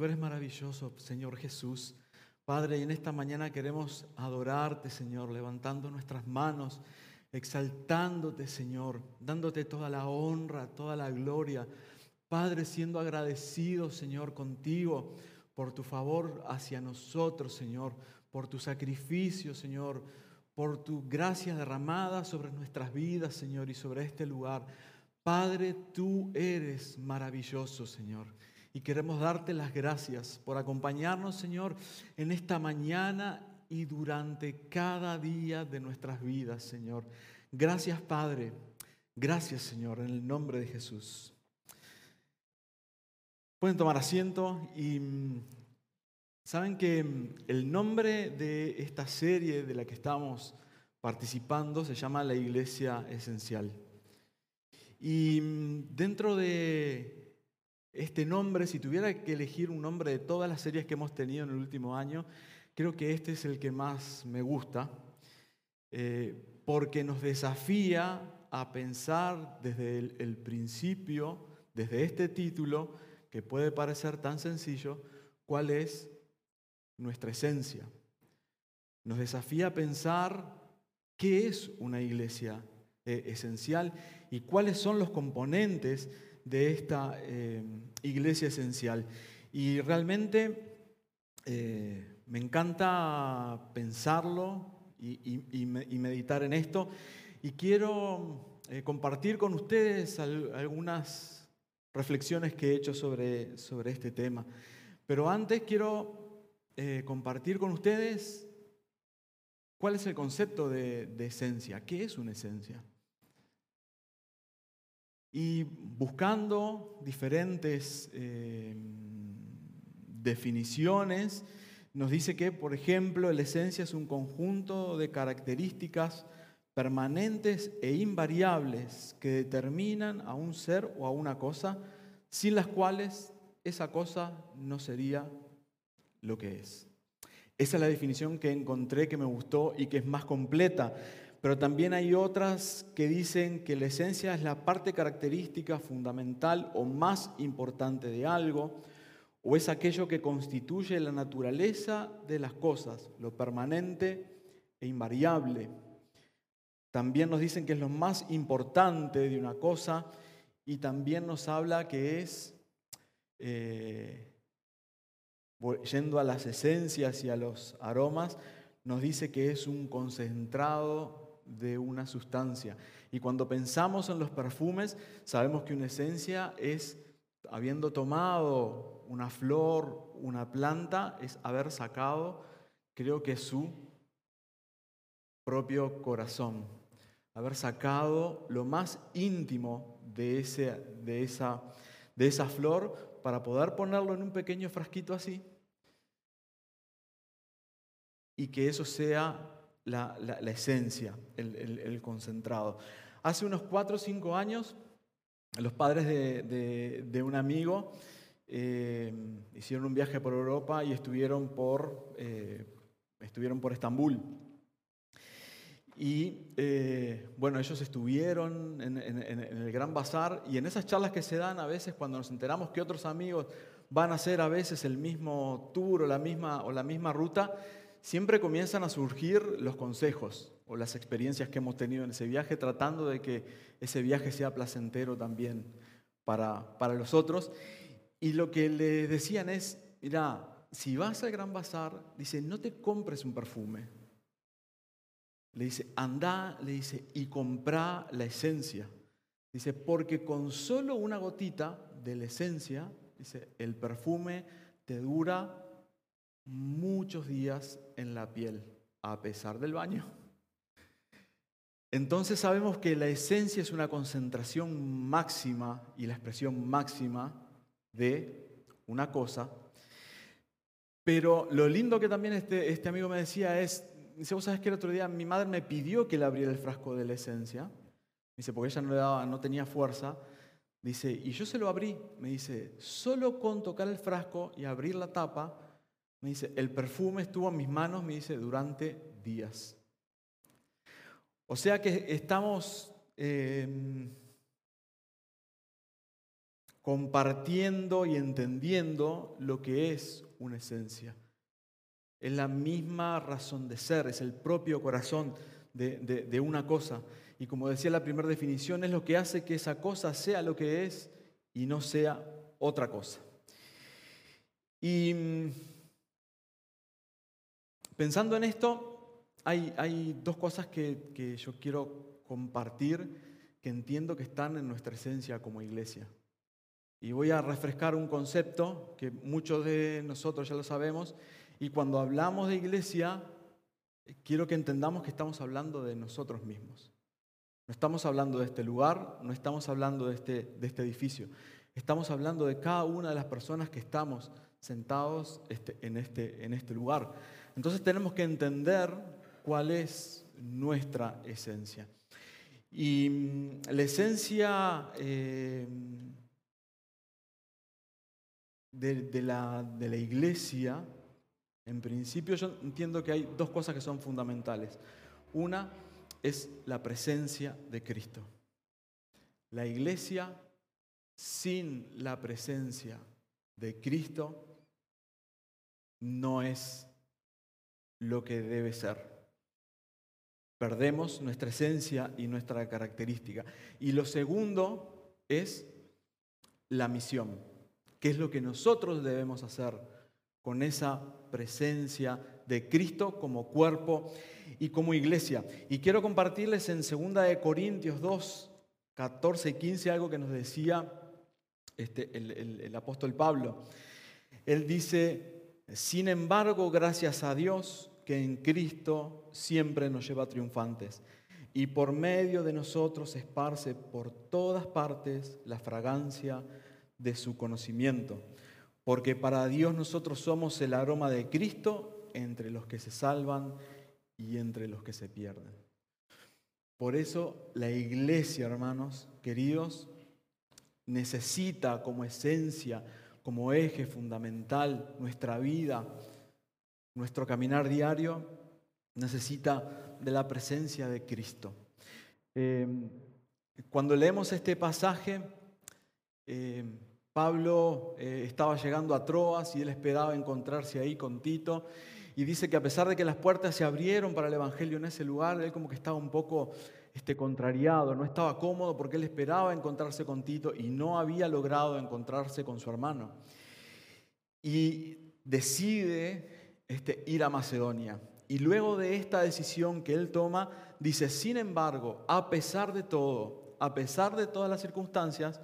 Tú eres maravilloso, Señor Jesús. Padre, y en esta mañana queremos adorarte, Señor, levantando nuestras manos, exaltándote, Señor, dándote toda la honra, toda la gloria. Padre, siendo agradecido, Señor, contigo por tu favor hacia nosotros, Señor, por tu sacrificio, Señor, por tu gracia derramada sobre nuestras vidas, Señor, y sobre este lugar. Padre, tú eres maravilloso, Señor. Y queremos darte las gracias por acompañarnos, Señor, en esta mañana y durante cada día de nuestras vidas, Señor. Gracias, Padre. Gracias, Señor, en el nombre de Jesús. Pueden tomar asiento y mm, saben que mm, el nombre de esta serie de la que estamos participando se llama La Iglesia Esencial. Y mm, dentro de este nombre, si tuviera que elegir un nombre de todas las series que hemos tenido en el último año, creo que este es el que más me gusta, eh, porque nos desafía a pensar desde el, principio, desde este título, que puede parecer tan sencillo, cuál es nuestra esencia. Nos desafía a pensar qué es una iglesia eh, esencial y cuáles son los componentes de esta eh, iglesia esencial. Y realmente eh, me encanta pensarlo y, meditar en esto. Y quiero eh, compartir con ustedes algunas reflexiones que he hecho sobre, este tema. Pero antes quiero compartir con ustedes cuál es el concepto de esencia. ¿Qué es una esencia? Y buscando diferentes eh, definiciones, nos dice que, por ejemplo, la esencia es un conjunto de características permanentes e invariables que determinan a un ser o a una cosa, sin las cuales esa cosa no sería lo que es. Esa es la definición que encontré que me gustó y que es más completa pero también hay otras que dicen que la esencia es la parte característica fundamental o más importante de algo, o es aquello que constituye la naturaleza de las cosas, lo permanente e invariable. También nos dicen que es lo más importante de una cosa y también nos habla que es, eh, yendo a las esencias y a los aromas, nos dice que es un concentrado de una sustancia. Y cuando pensamos en los perfumes, sabemos que una esencia es, habiendo tomado una flor, una planta, es haber sacado, creo que su propio corazón, haber sacado lo más íntimo de, ese, de, esa, de esa flor para poder ponerlo en un pequeño frasquito así y que eso sea la, esencia, el, concentrado. Hace unos cuatro o cinco años, los padres de, un amigo eh, hicieron un viaje por Europa y estuvieron por, eh, estuvieron por Estambul. Y eh, bueno, ellos estuvieron en, el Gran Bazar y en esas charlas que se dan a veces cuando nos enteramos que otros amigos van a hacer a veces el mismo tour o la misma, o la misma ruta, siempre comienzan a surgir los consejos o las experiencias que hemos tenido en ese viaje, tratando de que ese viaje sea placentero también para, para los otros. Y lo que le decían es, mira, si vas al Gran Bazar, dice, no te compres un perfume. Le dice, anda, le dice, y compra la esencia. Dice, porque con solo una gotita de la esencia, dice, el perfume te dura muchos días en la piel, a pesar del baño. Entonces sabemos que la esencia es una concentración máxima y la expresión máxima de una cosa. Pero lo lindo que también este, este amigo me decía es, dice, vos sabes que el otro día mi madre me pidió que le abriera el frasco de la esencia. Dice, porque ella no, le daba, no tenía fuerza. Dice, y yo se lo abrí. Me dice, solo con tocar el frasco y abrir la tapa, me dice, el perfume estuvo en mis manos, me dice, durante días. O sea que estamos em, compartiendo y entendiendo lo que es una esencia. Es la misma razón de ser, es el propio corazón de, una cosa. Y como decía la primera definición, es lo que hace que esa cosa sea lo que es y no sea otra cosa. Y pensando en esto, hay, dos cosas que, yo quiero compartir que entiendo que están en nuestra esencia como iglesia. Y voy a refrescar un concepto que muchos de nosotros ya lo sabemos. Y cuando hablamos de iglesia, quiero que entendamos que estamos hablando de nosotros mismos. No estamos hablando de este lugar, no estamos hablando de este, este edificio. Estamos hablando de cada una de las personas que estamos sentados este, este, en este lugar. Entonces tenemos que entender cuál es nuestra esencia. Y mm, la esencia eh, de, la, de la iglesia, en principio yo entiendo que hay dos cosas que son fundamentales. Una es la presencia de Cristo. La iglesia sin la presencia de Cristo no es lo que debe ser. Perdemos nuestra esencia y nuestra característica. Y lo segundo es la misión. ¿Qué es lo que nosotros debemos hacer con esa presencia de Cristo como cuerpo y como iglesia? Y quiero compartirles en 2 de Corintios 2, 14 y 15 algo que nos decía este, el apóstol Pablo. Él dice, sin embargo, gracias a Dios, que en Cristo siempre nos lleva triunfantes y por medio de nosotros esparce por todas partes la fragancia de su conocimiento. Porque para Dios nosotros somos el aroma de Cristo entre los que se salvan y entre los que se pierden. Por eso la iglesia, hermanos, queridos, necesita como esencia, como eje fundamental nuestra vida, nuestro caminar diario necesita de la presencia de Cristo. Em, cuando leemos este pasaje, em, Pablo eh, estaba llegando a Troas y él esperaba encontrarse ahí con Tito. Y dice que a pesar de que las puertas se abrieron para el Evangelio en ese lugar, él como que estaba un poco este, contrariado, no estaba cómodo porque él esperaba encontrarse con Tito y no había logrado encontrarse con su hermano. Y decide este, ir a Macedonia. Y luego de esta decisión que él toma, dice, sin embargo, a pesar de todo, a pesar de todas las circunstancias,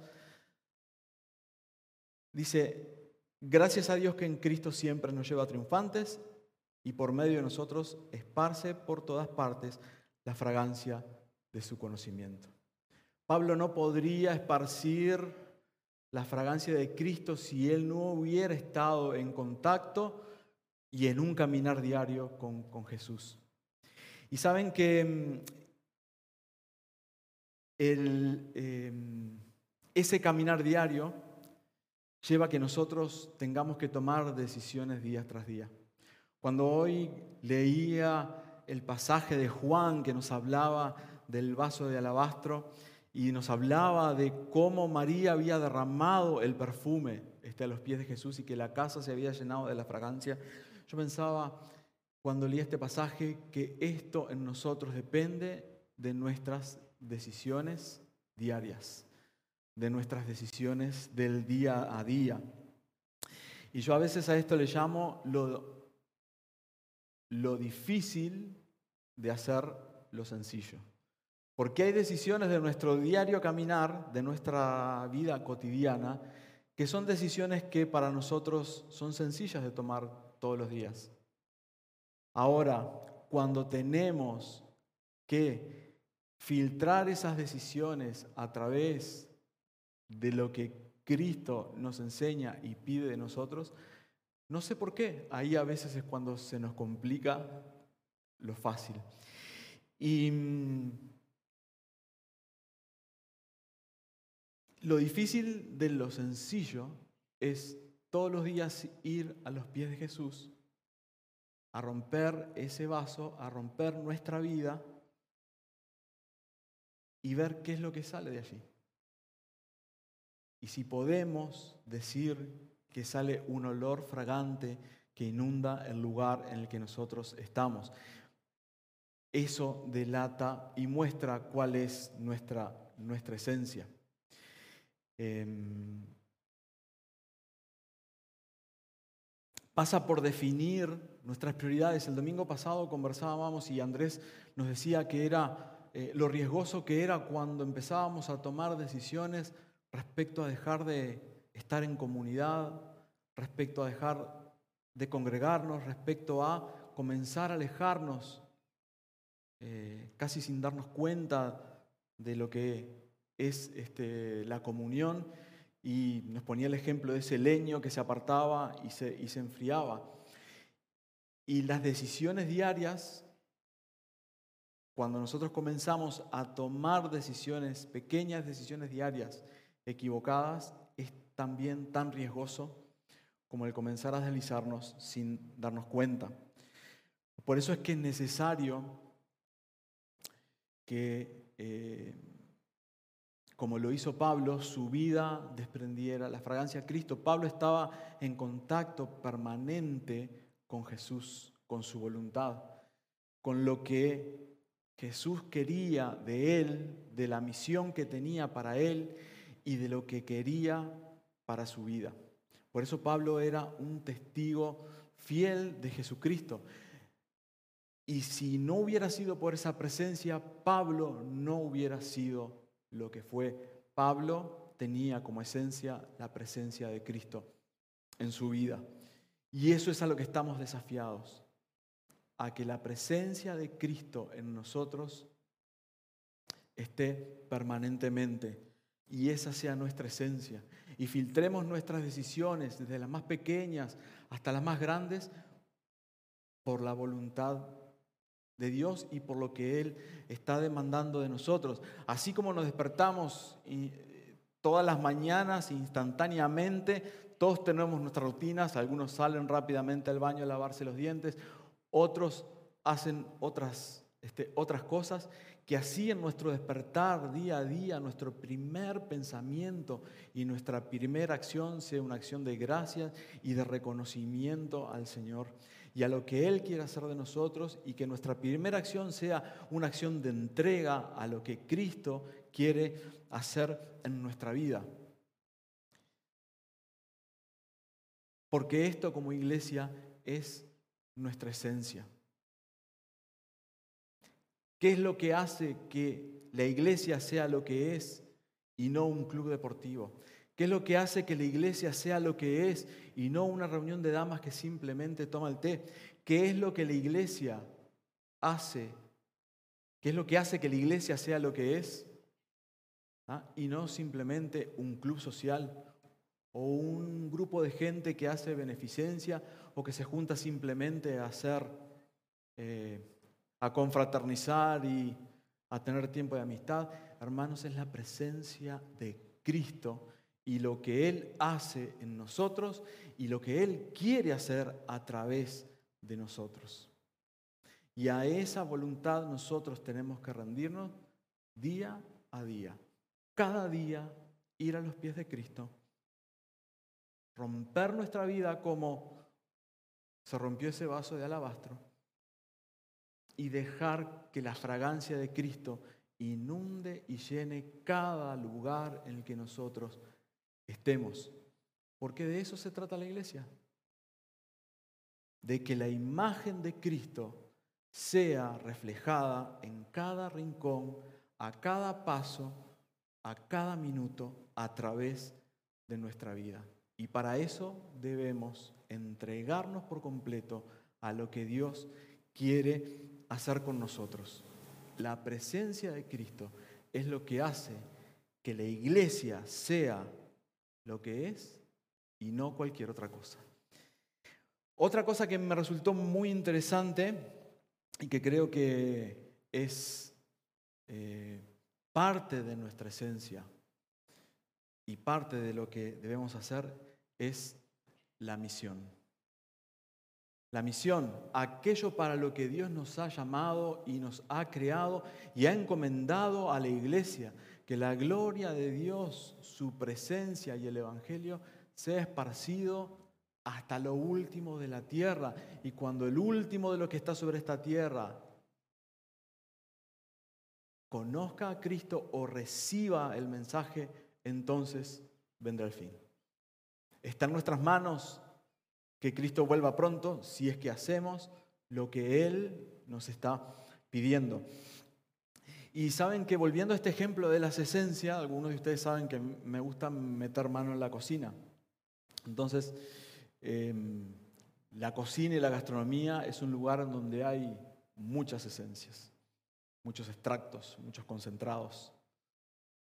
dice, gracias a Dios que en Cristo siempre nos lleva triunfantes y por medio de nosotros esparce por todas partes la fragancia de su conocimiento. Pablo no podría esparcir la fragancia de Cristo si él no hubiera estado en contacto y en un caminar diario con, Jesús. Y saben que mm, em, ese caminar diario lleva a que nosotros tengamos que tomar decisiones día tras día. Cuando hoy leía el pasaje de Juan que nos hablaba del vaso de alabastro y nos hablaba de cómo María había derramado el perfume este, a los pies de Jesús y que la casa se había llenado de la fragancia, yo pensaba cuando leí este pasaje que esto en nosotros depende de nuestras decisiones diarias, de nuestras decisiones del día a día. Y yo a veces a esto le llamo lo, lo difícil de hacer lo sencillo. Porque hay decisiones de nuestro diario caminar, de nuestra vida cotidiana, que son decisiones que para nosotros son sencillas de tomar todos los días. Ahora, cuando tenemos que filtrar esas decisiones a través de lo que Cristo nos enseña y pide de nosotros, no sé por qué, ahí a veces es cuando se nos complica lo fácil. Y mm, lo difícil de lo sencillo es todos los días ir a los pies de Jesús, a romper ese vaso, a romper nuestra vida y ver qué es lo que sale de allí. y si podemos decir que sale un olor fragante que inunda el lugar en el que nosotros estamos. Eso delata y muestra cuál es nuestra, nuestra esencia. Em, pasa por definir nuestras prioridades. El domingo pasado conversábamos y Andrés nos decía que era eh, lo riesgoso que era cuando empezábamos a tomar decisiones respecto a dejar de estar en comunidad, respecto a dejar de congregarnos, respecto a comenzar a alejarnos eh, casi sin darnos cuenta de lo que es este, la comunión y nos ponía el ejemplo de ese leño que se apartaba y se, y se enfriaba. Y las decisiones diarias, cuando nosotros comenzamos a tomar decisiones, pequeñas decisiones diarias equivocadas, es también tan riesgoso como el comenzar a deslizarnos sin darnos cuenta. Por eso es que es necesario que, eh, como lo hizo Pablo, su vida desprendiera la fragancia de Cristo. Pablo estaba en contacto permanente con Jesús, con su voluntad, con lo que Jesús quería de él, de la misión que tenía para él y de lo que quería para su vida. Por eso Pablo era un testigo fiel de Jesucristo. Y si no hubiera sido por esa presencia, Pablo no hubiera sido lo que fue. Pablo tenía como esencia la presencia de Cristo en su vida. Y eso es a lo que estamos desafiados, a que la presencia de Cristo en nosotros esté permanentemente y esa sea nuestra esencia. Y filtremos nuestras decisiones, desde las más pequeñas hasta las más grandes, por la voluntad de Dios y por lo que Él está demandando de nosotros. Así como nos despertamos eh, todas las mañanas instantáneamente, todos tenemos nuestras rutinas, algunos salen rápidamente al baño a lavarse los dientes, otros hacen otras, este, otras cosas, que así en nuestro despertar día a día, nuestro primer pensamiento y nuestra primera acción sea una acción de gracias y de reconocimiento al Señor y a lo que Él quiere hacer de nosotros y que nuestra primera acción sea una acción de entrega a lo que Cristo quiere hacer en nuestra vida. Porque esto como iglesia es nuestra esencia. ¿Qué es lo que hace que la iglesia sea lo que es y no un club deportivo? ¿Qué es lo que hace que la iglesia sea lo que es y no una reunión de damas que simplemente toma el té? ¿Qué es lo que la iglesia hace? ¿Qué es lo que hace que la iglesia sea lo que es? ¿Ah? Y no simplemente un club social o un grupo de gente que hace beneficencia o que se junta simplemente a hacer, eh, a confraternizar y a tener tiempo de amistad. Hermanos, es la presencia de Cristo y lo que Él hace en nosotros y lo que Él quiere hacer a través de nosotros. Y a esa voluntad nosotros tenemos que rendirnos día a día. Cada día ir a los pies de Cristo. Romper nuestra vida como se rompió ese vaso de alabastro. Y dejar que la fragancia de Cristo inunde y llene cada lugar en el que nosotros estemos. Porque de eso se trata la iglesia. De que la imagen de Cristo sea reflejada en cada rincón, a cada paso, a cada minuto, a través de nuestra vida. Y para eso debemos entregarnos por completo a lo que Dios quiere hacer con nosotros. La presencia de Cristo es lo que hace que la iglesia sea lo que es y no cualquier otra cosa. Otra cosa que me resultó muy interesante y que creo que es eh, parte de nuestra esencia y parte de lo que debemos hacer es la misión. La misión, aquello para lo que Dios nos ha llamado y nos ha creado y ha encomendado a la iglesia, que la gloria de Dios, su presencia y el Evangelio sea esparcido hasta lo último de la tierra. Y cuando el último de lo que está sobre esta tierra conozca a Cristo o reciba el mensaje, entonces vendrá el fin. Está en nuestras manos que Cristo vuelva pronto si es que hacemos lo que Él nos está pidiendo. Y saben que volviendo a este ejemplo de las esencias, algunos de ustedes saben que me gusta meter mano en la cocina. Entonces, em, la cocina y la gastronomía es un lugar donde hay muchas esencias, muchos extractos, muchos concentrados,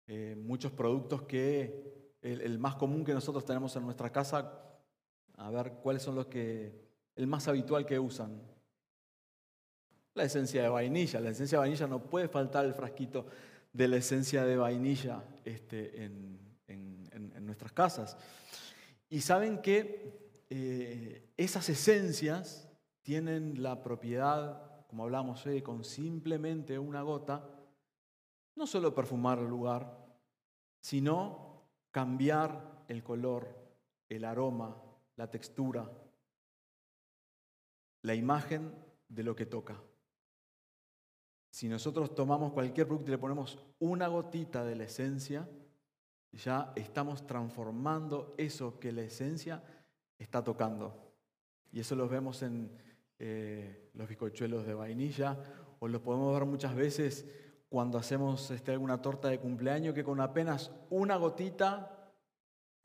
eh, muchos productos que el, más común que nosotros tenemos en nuestra casa, a ver cuáles son los que, el más habitual que usan. La esencia de vainilla. La esencia de vainilla no puede faltar el frasquito de la esencia de vainilla este, en, nuestras casas. Y saben que eh, esas esencias tienen la propiedad, como hablamos hoy, con simplemente una gota, no solo perfumar el lugar, sino cambiar el color, el aroma, la textura, la imagen de lo que toca. Si nosotros tomamos cualquier producto y le ponemos una gotita de la esencia, ya estamos transformando eso que la esencia está tocando. Y eso lo vemos en eh, los bizcochuelos de vainilla o lo podemos ver muchas veces cuando hacemos este, alguna torta de cumpleaños, que con apenas una gotita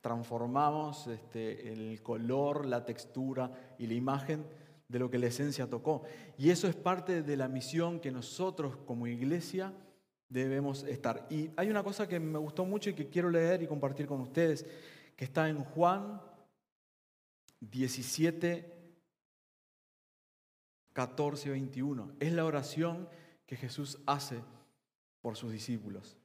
transformamos este, el color, la textura y la imagen de lo que la esencia tocó. Y eso es parte de la misión que nosotros como iglesia debemos estar. Y hay una cosa que me gustó mucho y que quiero leer y compartir con ustedes, que está en Juan 17, 14, 21. Es la oración que Jesús hace por sus discípulos.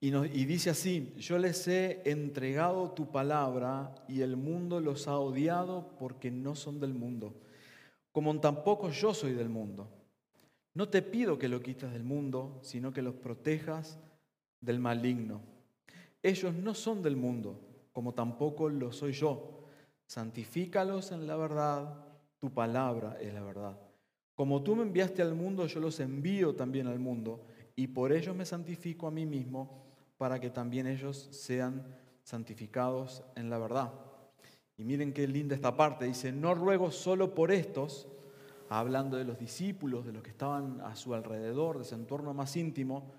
Y, dice así, yo les he entregado tu palabra y el mundo los ha odiado porque no son del mundo, como tampoco yo soy del mundo. No te pido que lo quites del mundo, sino que los protejas del maligno. Ellos no son del mundo, como tampoco lo soy yo. Santifícalos en la verdad, tu palabra es la verdad. Como tú me enviaste al mundo, yo los envío también al mundo, y por ellos me santifico a mí mismo, para que también ellos sean santificados en la verdad. Y miren qué linda esta parte, dice, no ruego solo por estos, hablando de los discípulos, de los que estaban a su alrededor, de su entorno más íntimo,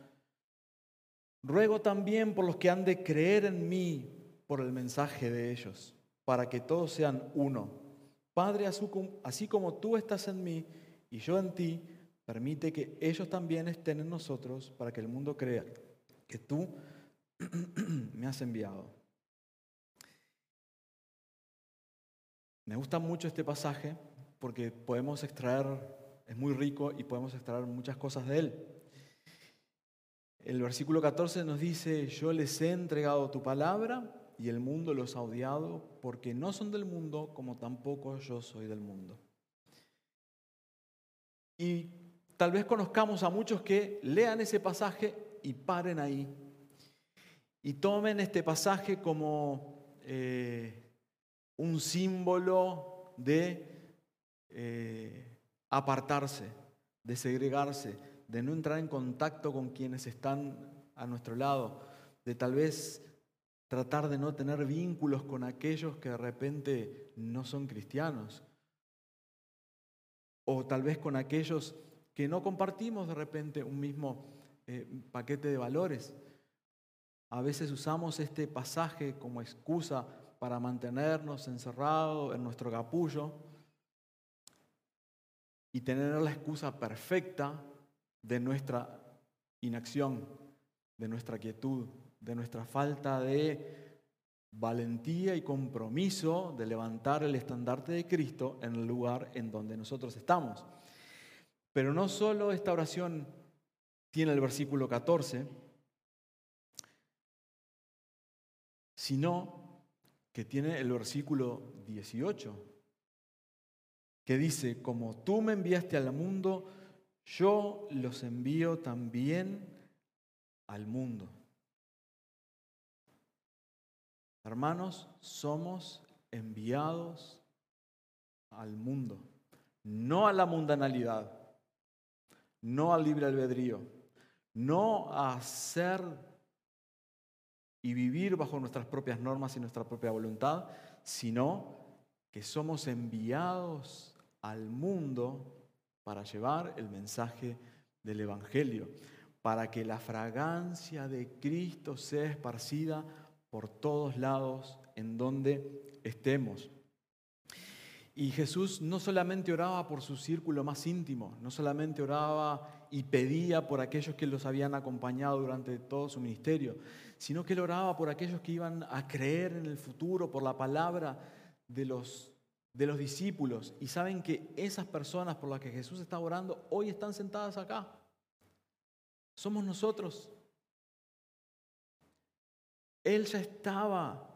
ruego también por los que han de creer en mí por el mensaje de ellos, para que todos sean uno. Padre, así como tú estás en mí y yo en ti, permite que ellos también estén en nosotros para que el mundo crea que tú me has enviado. Me gusta mucho este pasaje porque podemos extraer, es muy rico y podemos extraer muchas cosas de él. El versículo 14 nos dice, yo les he entregado tu palabra y el mundo los ha odiado porque no son del mundo como tampoco yo soy del mundo. Y tal vez conozcamos a muchos que lean ese pasaje y paren ahí. Y tomen este pasaje como eh, un símbolo de eh, apartarse, de segregarse, de no entrar en contacto con quienes están a nuestro lado, de tal vez tratar de no tener vínculos con aquellos que de repente no son cristianos, o tal vez con aquellos que no compartimos de repente un mismo eh, paquete de valores. A veces usamos este pasaje como excusa para mantenernos encerrados en nuestro capullo y tener la excusa perfecta de nuestra inacción, de nuestra quietud, de nuestra falta de valentía y compromiso de levantar el estandarte de Cristo en el lugar en donde nosotros estamos. Pero no solo esta oración tiene el versículo 14, sino que tiene el versículo 18, que dice, como tú me enviaste al mundo, yo los envío también al mundo. Hermanos, somos enviados al mundo, no a la mundanalidad, no al libre albedrío, no a hacer y vivir bajo nuestras propias normas y nuestra propia voluntad, sino que somos enviados al mundo para llevar el mensaje del Evangelio, para que la fragancia de Cristo sea esparcida por todos lados en donde estemos. Y Jesús no solamente oraba por su círculo más íntimo, no solamente oraba y pedía por aquellos que los habían acompañado durante todo su ministerio, sino que él oraba por aquellos que iban a creer en el futuro, por la palabra de los, de los discípulos. Y saben que esas personas por las que Jesús está orando hoy están sentadas acá. Somos nosotros. Él ya estaba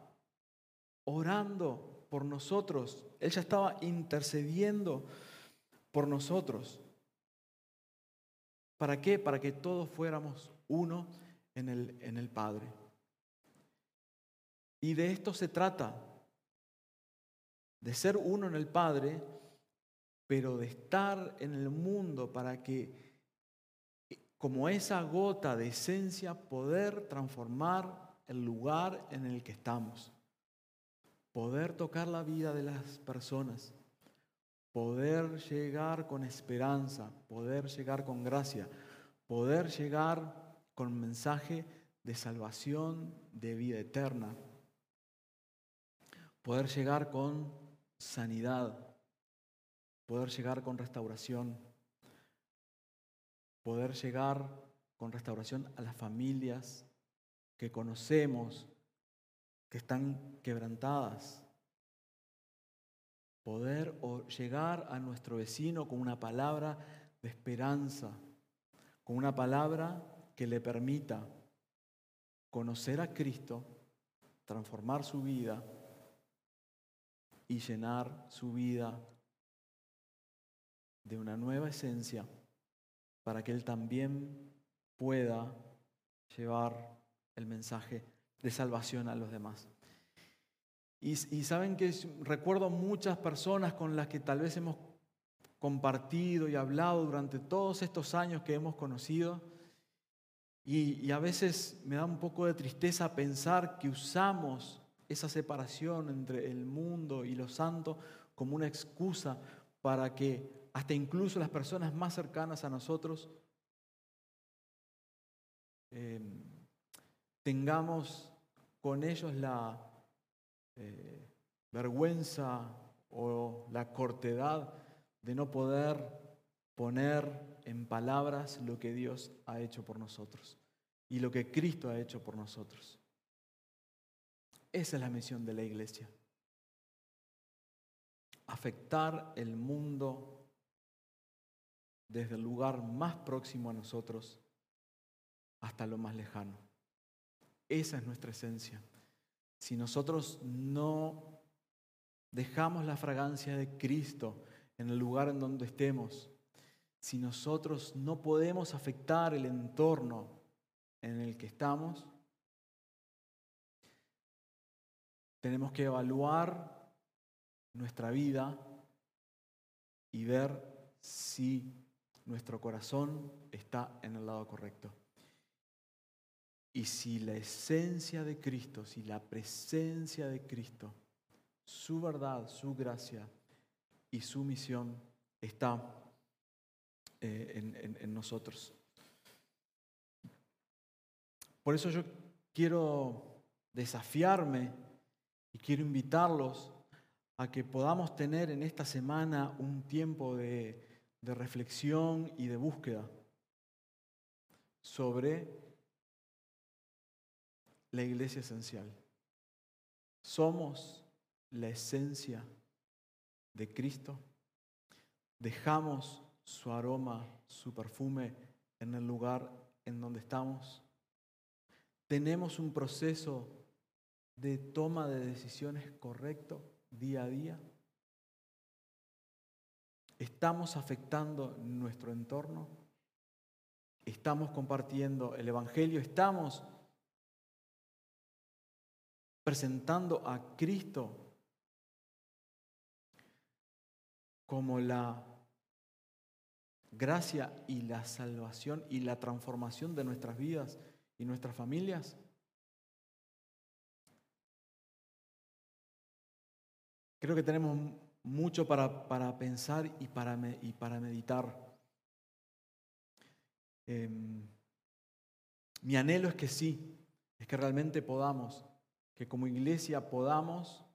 orando por nosotros. Él ya estaba intercediendo por nosotros. ¿Para qué? Para que todos fuéramos uno en el, en el Padre. Y de esto se trata, de ser uno en el Padre, pero de estar en el mundo para que, como esa gota de esencia, poder transformar el lugar en el que estamos. Poder tocar la vida de las personas, poder llegar con esperanza, poder llegar con gracia, poder llegar con mensaje de salvación, de vida eterna, poder llegar con sanidad, poder llegar con restauración, poder llegar con restauración a las familias que conocemos, que están quebrantadas. Poder llegar a nuestro vecino con una palabra de esperanza, con una palabra que le permita conocer a Cristo, transformar su vida y llenar su vida de una nueva esencia para que Él también pueda llevar el mensaje de salvación a los demás. Y, saben que recuerdo muchas personas con las que tal vez hemos compartido y hablado durante todos estos años que hemos conocido. Y, a veces me da un poco de tristeza pensar que usamos esa separación entre el mundo y los santos como una excusa para que hasta incluso las personas más cercanas a nosotros eh, tengamos con ellos la eh, vergüenza o la cortedad de no poder poner en palabras lo que Dios ha hecho por nosotros y lo que Cristo ha hecho por nosotros. Esa es la misión de la iglesia. Afectar el mundo desde el lugar más próximo a nosotros hasta lo más lejano. Esa es nuestra esencia. Si nosotros no dejamos la fragancia de Cristo en el lugar en donde estemos, si nosotros no podemos afectar el entorno en el que estamos, tenemos que evaluar nuestra vida y ver si nuestro corazón está en el lado correcto. Y si la esencia de Cristo, si la presencia de Cristo, su verdad, su gracia y su misión está eh, en, nosotros. Por eso yo quiero desafiarme y quiero invitarlos a que podamos tener en esta semana un tiempo de, de reflexión y de búsqueda sobre la iglesia esencial. Somos la esencia de Cristo. Dejamos su aroma, su perfume en el lugar en donde estamos. Tenemos un proceso de toma de decisiones correcto día a día. Estamos afectando nuestro entorno. estamos compartiendo el Evangelio, estamos presentando a Cristo como la gracia y la salvación y la transformación de nuestras vidas y nuestras familias. Creo que tenemos mucho para, para pensar y para, y para meditar. Em, mi anhelo es que sí, es que realmente podamos, que como iglesia podamos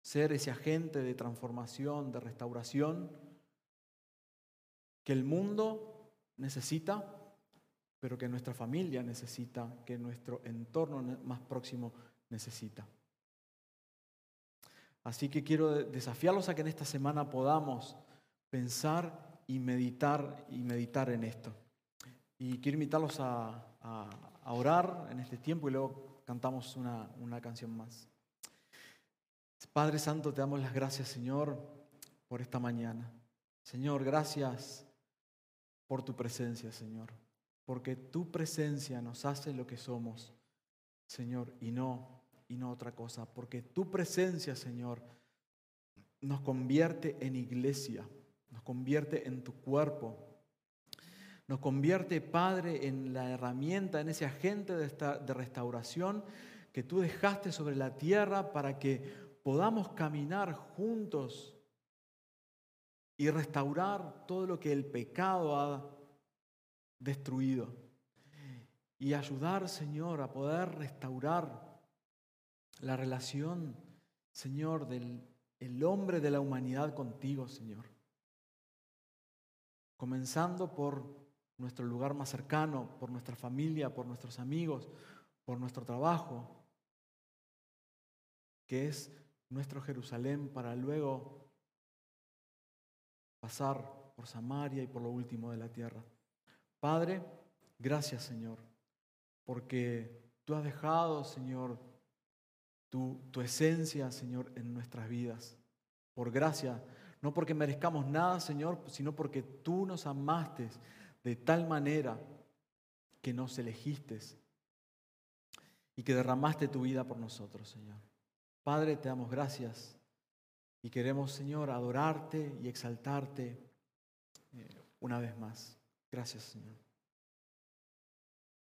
ser ese agente de transformación, de restauración, que el mundo necesita, pero que nuestra familia necesita, que nuestro entorno más próximo necesita. Así que quiero desafiarlos a que en esta semana podamos pensar y meditar y meditar en esto. Y quiero invitarlos a, orar en este tiempo y luego cantamos una, una canción más. Padre Santo, te damos las gracias, Señor, por esta mañana. Señor, gracias por tu presencia, Señor, porque tu presencia nos hace lo que somos, Señor, y no y no otra cosa, porque tu presencia, Señor, nos convierte en iglesia, nos convierte en tu cuerpo, nos convierte, Padre, en la herramienta, en ese agente de, de restauración que tú dejaste sobre la tierra para que podamos caminar juntos y restaurar todo lo que el pecado ha destruido. Y ayudar, Señor, a poder restaurar la relación, Señor, del el hombre de la humanidad contigo, Señor. Comenzando por nuestro lugar más cercano, por nuestra familia, por nuestros amigos, por nuestro trabajo, que es nuestro Jerusalén, para luego pasar por Samaria y por lo último de la tierra. Padre, gracias Señor, porque tú has dejado, Señor, tu, esencia, Señor, en nuestras vidas. Por gracia, no porque merezcamos nada, Señor, sino porque tú nos amaste de tal manera que nos elegiste y que derramaste tu vida por nosotros, Señor. Padre, te damos gracias y queremos, Señor, adorarte y exaltarte eh, una vez más. Gracias, Señor.